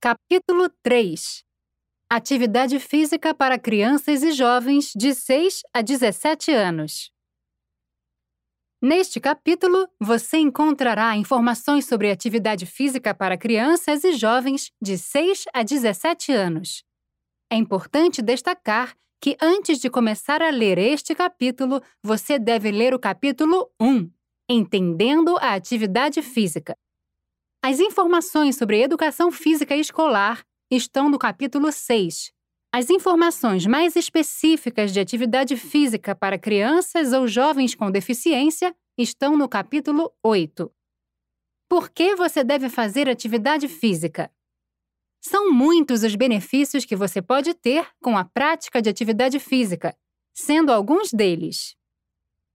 Capítulo 3 Atividade física para crianças e jovens de 6 a 17 anos. Neste capítulo, você encontrará informações sobre atividade física para crianças e jovens de 6 a 17 anos. É importante destacar que antes de começar a ler este capítulo, você deve ler o capítulo 1, Entendendo a Atividade Física. As informações sobre educação física escolar estão no capítulo 6. As informações mais específicas de atividade física para crianças ou jovens com deficiência estão no capítulo 8. Por que você deve fazer atividade física? São muitos os benefícios que você pode ter com a prática de atividade física, sendo alguns deles: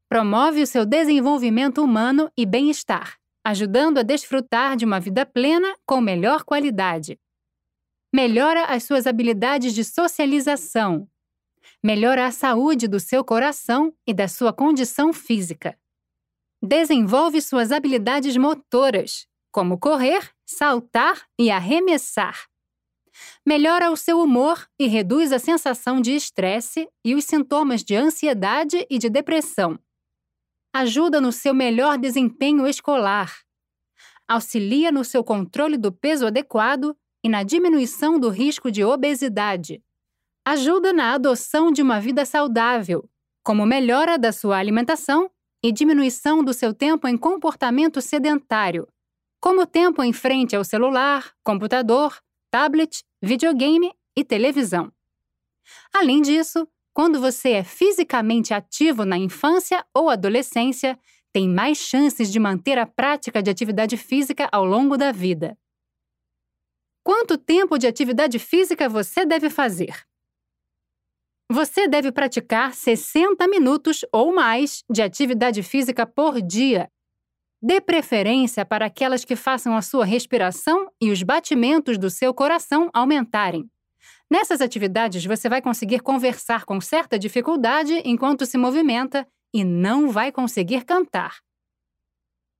promove o seu desenvolvimento humano e bem-estar ajudando a desfrutar de uma vida plena com melhor qualidade. Melhora as suas habilidades de socialização. Melhora a saúde do seu coração e da sua condição física. Desenvolve suas habilidades motoras, como correr, saltar e arremessar. Melhora o seu humor e reduz a sensação de estresse e os sintomas de ansiedade e de depressão ajuda no seu melhor desempenho escolar, auxilia no seu controle do peso adequado e na diminuição do risco de obesidade, ajuda na adoção de uma vida saudável, como melhora da sua alimentação e diminuição do seu tempo em comportamento sedentário, como tempo em frente ao celular, computador, tablet, videogame e televisão. Além disso, quando você é fisicamente ativo na infância ou adolescência, tem mais chances de manter a prática de atividade física ao longo da vida. Quanto tempo de atividade física você deve fazer? Você deve praticar 60 minutos ou mais de atividade física por dia. Dê preferência para aquelas que façam a sua respiração e os batimentos do seu coração aumentarem. Nessas atividades, você vai conseguir conversar com certa dificuldade enquanto se movimenta e não vai conseguir cantar.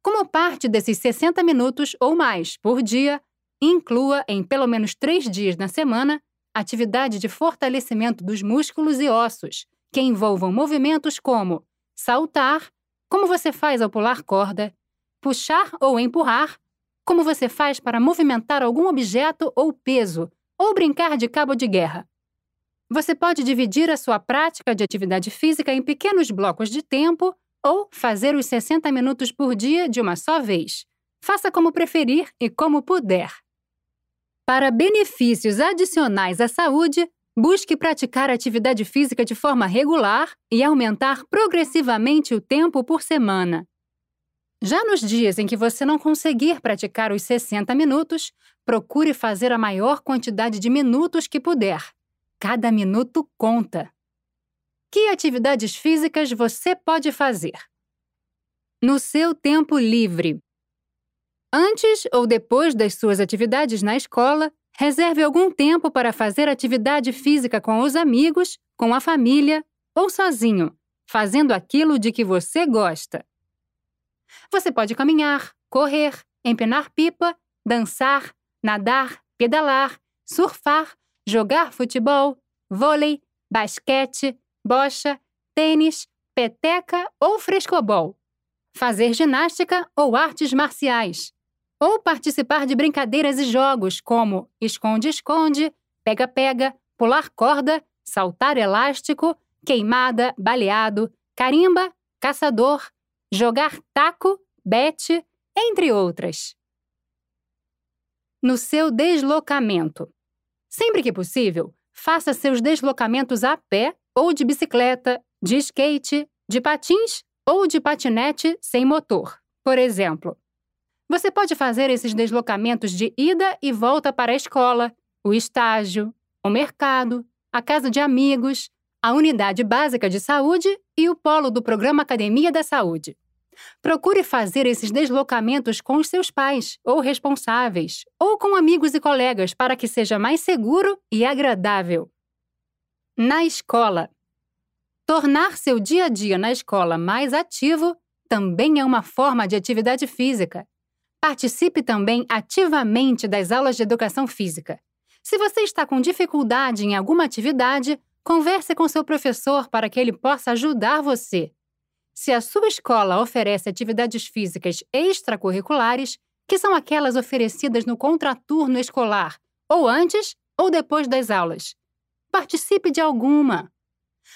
Como parte desses 60 minutos ou mais por dia, inclua em pelo menos três dias na semana atividade de fortalecimento dos músculos e ossos, que envolvam movimentos como saltar, como você faz ao pular corda, puxar ou empurrar, como você faz para movimentar algum objeto ou peso, ou brincar de cabo de guerra. Você pode dividir a sua prática de atividade física em pequenos blocos de tempo ou fazer os 60 minutos por dia de uma só vez. Faça como preferir e como puder. Para benefícios adicionais à saúde, busque praticar atividade física de forma regular e aumentar progressivamente o tempo por semana. Já nos dias em que você não conseguir praticar os 60 minutos, procure fazer a maior quantidade de minutos que puder. Cada minuto conta. Que atividades físicas você pode fazer? No seu tempo livre. Antes ou depois das suas atividades na escola, reserve algum tempo para fazer atividade física com os amigos, com a família ou sozinho, fazendo aquilo de que você gosta. Você pode caminhar, correr, empenar pipa, dançar, nadar, pedalar, surfar, jogar futebol, vôlei, basquete, bocha, tênis, peteca ou frescobol, fazer ginástica ou artes marciais, ou participar de brincadeiras e jogos como esconde-esconde, pega-pega, pular corda, saltar elástico, queimada, baleado, carimba, caçador, jogar taco, bete, entre outras. No seu deslocamento. Sempre que possível, faça seus deslocamentos a pé ou de bicicleta, de skate, de patins ou de patinete sem motor. Por exemplo, você pode fazer esses deslocamentos de ida e volta para a escola, o estágio, o mercado, a casa de amigos, a unidade básica de saúde e o polo do programa Academia da Saúde. Procure fazer esses deslocamentos com os seus pais ou responsáveis, ou com amigos e colegas para que seja mais seguro e agradável. Na escola. Tornar seu dia a dia na escola mais ativo também é uma forma de atividade física. Participe também ativamente das aulas de educação física. Se você está com dificuldade em alguma atividade, converse com seu professor para que ele possa ajudar você. Se a sua escola oferece atividades físicas extracurriculares, que são aquelas oferecidas no contraturno escolar, ou antes ou depois das aulas, participe de alguma.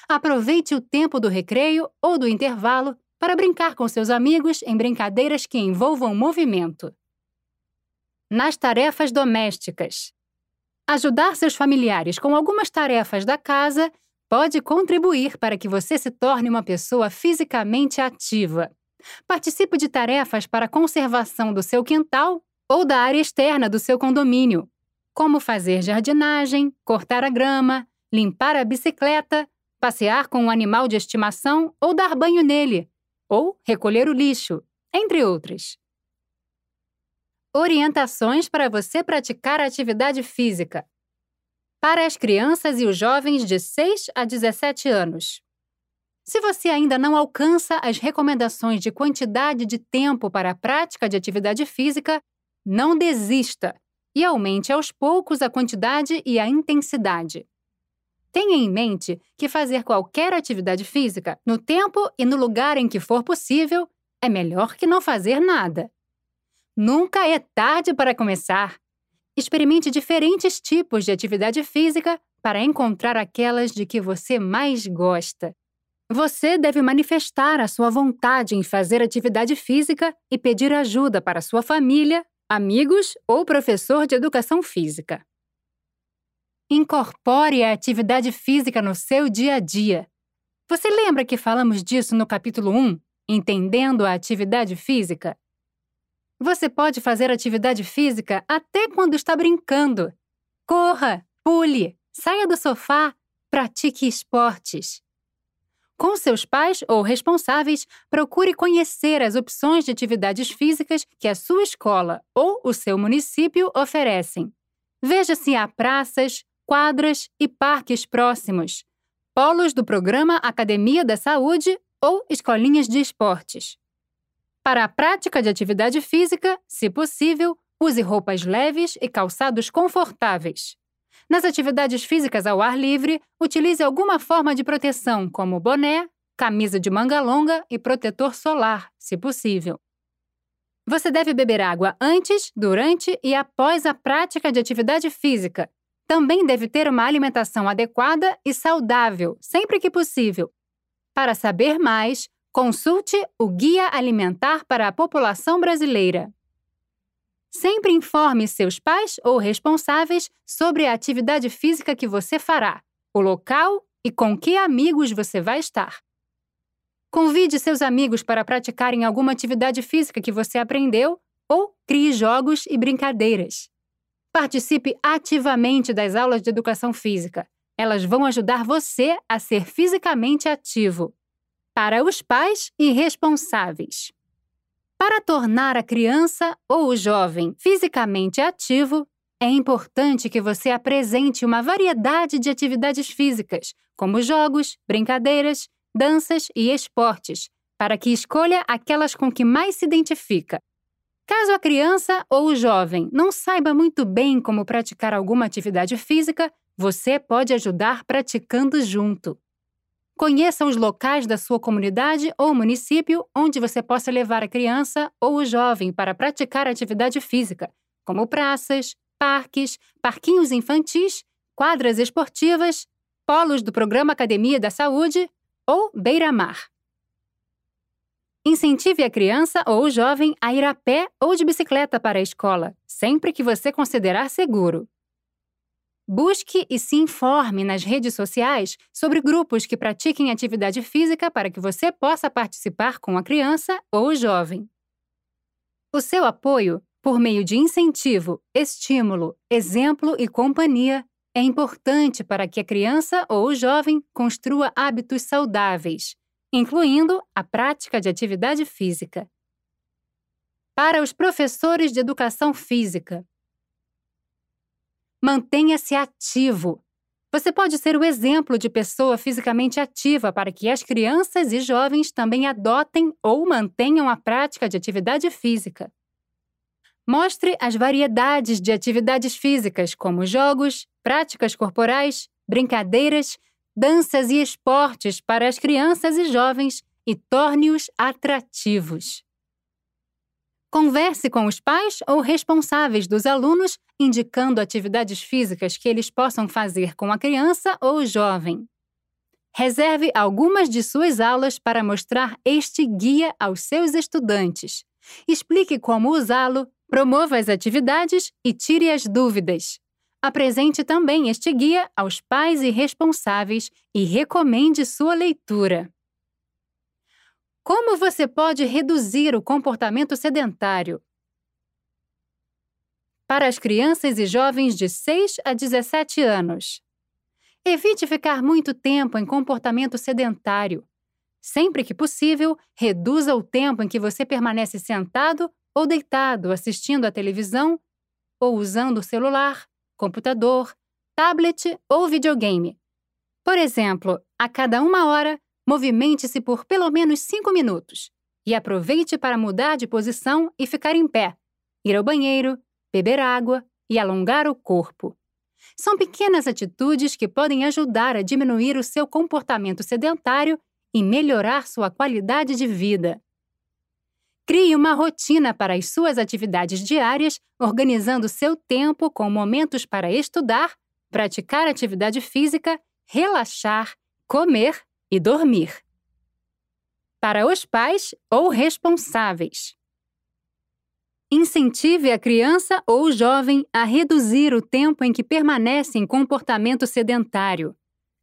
Aproveite o tempo do recreio ou do intervalo para brincar com seus amigos em brincadeiras que envolvam movimento. Nas tarefas domésticas. Ajudar seus familiares com algumas tarefas da casa pode contribuir para que você se torne uma pessoa fisicamente ativa. Participe de tarefas para a conservação do seu quintal ou da área externa do seu condomínio, como fazer jardinagem, cortar a grama, limpar a bicicleta, passear com um animal de estimação ou dar banho nele, ou recolher o lixo, entre outras. Orientações para você praticar atividade física. Para as crianças e os jovens de 6 a 17 anos. Se você ainda não alcança as recomendações de quantidade de tempo para a prática de atividade física, não desista e aumente aos poucos a quantidade e a intensidade. Tenha em mente que fazer qualquer atividade física, no tempo e no lugar em que for possível, é melhor que não fazer nada. Nunca é tarde para começar. Experimente diferentes tipos de atividade física para encontrar aquelas de que você mais gosta. Você deve manifestar a sua vontade em fazer atividade física e pedir ajuda para sua família, amigos ou professor de educação física. Incorpore a atividade física no seu dia a dia. Você lembra que falamos disso no capítulo 1, Entendendo a Atividade Física? Você pode fazer atividade física até quando está brincando. Corra, pule, saia do sofá, pratique esportes. Com seus pais ou responsáveis, procure conhecer as opções de atividades físicas que a sua escola ou o seu município oferecem. Veja se há praças, quadras e parques próximos, polos do programa Academia da Saúde ou escolinhas de esportes. Para a prática de atividade física, se possível, use roupas leves e calçados confortáveis. Nas atividades físicas ao ar livre, utilize alguma forma de proteção, como boné, camisa de manga longa e protetor solar, se possível. Você deve beber água antes, durante e após a prática de atividade física, também deve ter uma alimentação adequada e saudável, sempre que possível. Para saber mais, consulte o Guia Alimentar para a População Brasileira. Sempre informe seus pais ou responsáveis sobre a atividade física que você fará, o local e com que amigos você vai estar. Convide seus amigos para praticarem alguma atividade física que você aprendeu ou crie jogos e brincadeiras. Participe ativamente das aulas de educação física. Elas vão ajudar você a ser fisicamente ativo. Para os pais e responsáveis. Para tornar a criança ou o jovem fisicamente ativo, é importante que você apresente uma variedade de atividades físicas, como jogos, brincadeiras, danças e esportes, para que escolha aquelas com que mais se identifica Caso a criança ou o jovem não saiba muito bem como praticar alguma atividade física, você pode ajudar praticando junto. Conheça os locais da sua comunidade ou município onde você possa levar a criança ou o jovem para praticar atividade física, como praças, parques, parquinhos infantis, quadras esportivas, polos do Programa Academia da Saúde ou beira-mar. Incentive a criança ou o jovem a ir a pé ou de bicicleta para a escola, sempre que você considerar seguro. Busque e se informe nas redes sociais sobre grupos que pratiquem atividade física para que você possa participar com a criança ou o jovem. O seu apoio, por meio de incentivo, estímulo, exemplo e companhia, é importante para que a criança ou o jovem construa hábitos saudáveis incluindo a prática de atividade física. Para os professores de educação física, mantenha-se ativo. Você pode ser o exemplo de pessoa fisicamente ativa para que as crianças e jovens também adotem ou mantenham a prática de atividade física. Mostre as variedades de atividades físicas, como jogos, práticas corporais, brincadeiras, danças e esportes para as crianças e jovens e torne-os atrativos. Converse com os pais ou responsáveis dos alunos, indicando atividades físicas que eles possam fazer com a criança ou jovem. Reserve algumas de suas aulas para mostrar este guia aos seus estudantes. Explique como usá-lo, promova as atividades e tire as dúvidas. Apresente também este guia aos pais e responsáveis e recomende sua leitura. Como você pode reduzir o comportamento sedentário? Para as crianças e jovens de 6 a 17 anos. Evite ficar muito tempo em comportamento sedentário. Sempre que possível, reduza o tempo em que você permanece sentado ou deitado assistindo à televisão ou usando o celular, computador, tablet ou videogame. Por exemplo, a cada uma hora, Movimente-se por pelo menos 5 minutos e aproveite para mudar de posição e ficar em pé, ir ao banheiro, beber água e alongar o corpo. São pequenas atitudes que podem ajudar a diminuir o seu comportamento sedentário e melhorar sua qualidade de vida. Crie uma rotina para as suas atividades diárias, organizando seu tempo com momentos para estudar, praticar atividade física, relaxar, comer e dormir. Para os pais ou responsáveis. Incentive a criança ou jovem a reduzir o tempo em que permanece em comportamento sedentário.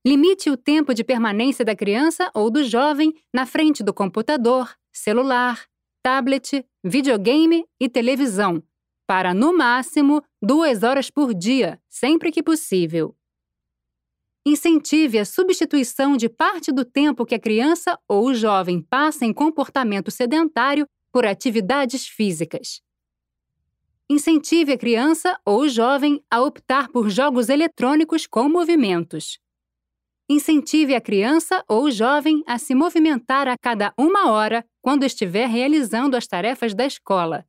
Limite o tempo de permanência da criança ou do jovem na frente do computador, celular, tablet, videogame e televisão, para no máximo duas horas por dia, sempre que possível. Incentive a substituição de parte do tempo que a criança ou o jovem passa em comportamento sedentário por atividades físicas. Incentive a criança ou o jovem a optar por jogos eletrônicos com movimentos. Incentive a criança ou o jovem a se movimentar a cada uma hora quando estiver realizando as tarefas da escola.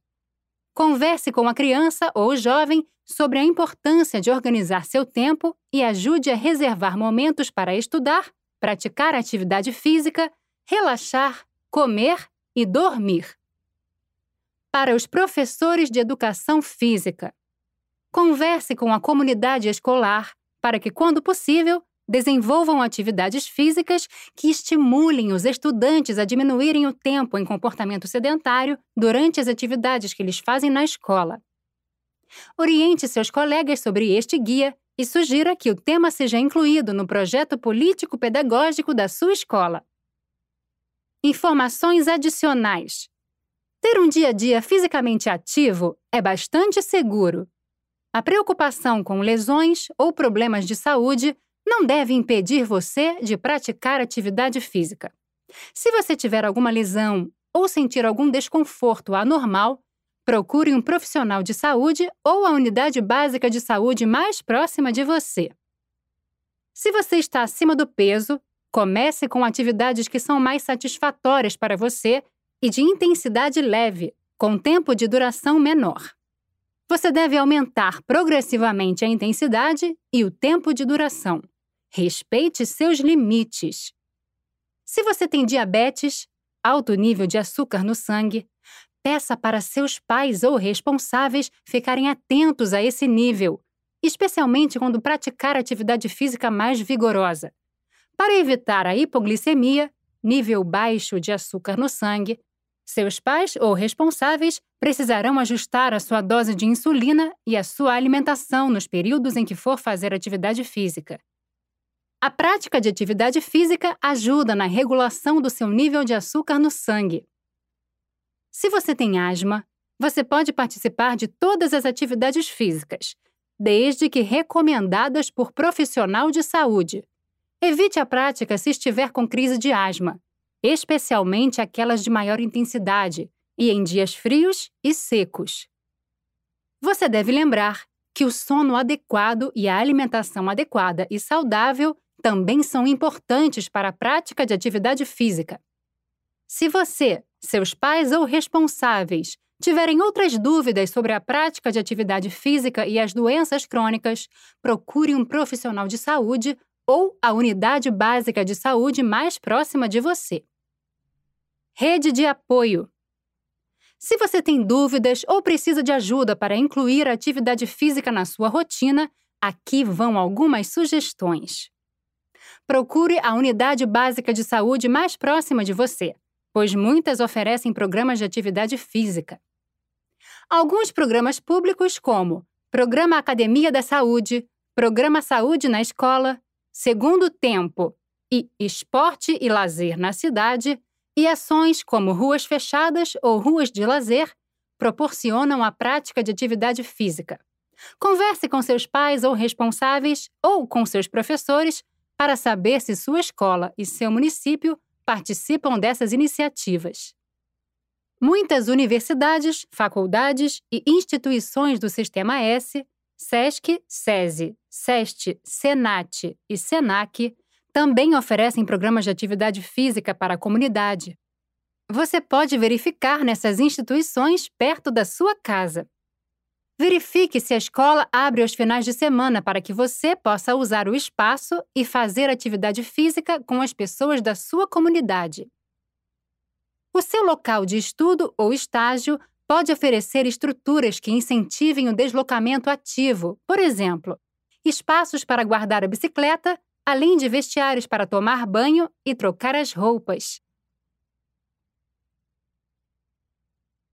Converse com a criança ou jovem sobre a importância de organizar seu tempo e ajude a reservar momentos para estudar, praticar atividade física, relaxar, comer e dormir. Para os professores de educação física, converse com a comunidade escolar para que, quando possível, Desenvolvam atividades físicas que estimulem os estudantes a diminuírem o tempo em comportamento sedentário durante as atividades que eles fazem na escola. Oriente seus colegas sobre este guia e sugira que o tema seja incluído no projeto político-pedagógico da sua escola. Informações adicionais. Ter um dia a dia fisicamente ativo é bastante seguro. A preocupação com lesões ou problemas de saúde não deve impedir você de praticar atividade física. Se você tiver alguma lesão ou sentir algum desconforto anormal, procure um profissional de saúde ou a unidade básica de saúde mais próxima de você. Se você está acima do peso, comece com atividades que são mais satisfatórias para você e de intensidade leve, com tempo de duração menor. Você deve aumentar progressivamente a intensidade e o tempo de duração. Respeite seus limites. Se você tem diabetes, alto nível de açúcar no sangue, peça para seus pais ou responsáveis ficarem atentos a esse nível, especialmente quando praticar atividade física mais vigorosa. Para evitar a hipoglicemia, nível baixo de açúcar no sangue, seus pais ou responsáveis precisarão ajustar a sua dose de insulina e a sua alimentação nos períodos em que for fazer atividade física. A prática de atividade física ajuda na regulação do seu nível de açúcar no sangue. Se você tem asma, você pode participar de todas as atividades físicas, desde que recomendadas por profissional de saúde. Evite a prática se estiver com crise de asma, especialmente aquelas de maior intensidade e em dias frios e secos. Você deve lembrar que o sono adequado e a alimentação adequada e saudável também são importantes para a prática de atividade física. Se você, seus pais ou responsáveis tiverem outras dúvidas sobre a prática de atividade física e as doenças crônicas, procure um profissional de saúde ou a unidade básica de saúde mais próxima de você. Rede de apoio. Se você tem dúvidas ou precisa de ajuda para incluir a atividade física na sua rotina, aqui vão algumas sugestões. Procure a unidade básica de saúde mais próxima de você, pois muitas oferecem programas de atividade física. Alguns programas públicos, como Programa Academia da Saúde, Programa Saúde na Escola, Segundo Tempo e Esporte e Lazer na Cidade, e ações como ruas fechadas ou ruas de lazer proporcionam a prática de atividade física. Converse com seus pais ou responsáveis ou com seus professores para saber se sua escola e seu município participam dessas iniciativas. Muitas universidades, faculdades e instituições do Sistema S, SESC, SESI, SEST, SENAT e SENAC também oferecem programas de atividade física para a comunidade. Você pode verificar nessas instituições perto da sua casa. Verifique se a escola abre aos finais de semana para que você possa usar o espaço e fazer atividade física com as pessoas da sua comunidade. O seu local de estudo ou estágio pode oferecer estruturas que incentivem o deslocamento ativo, por exemplo, espaços para guardar a bicicleta além de vestiários para tomar banho e trocar as roupas.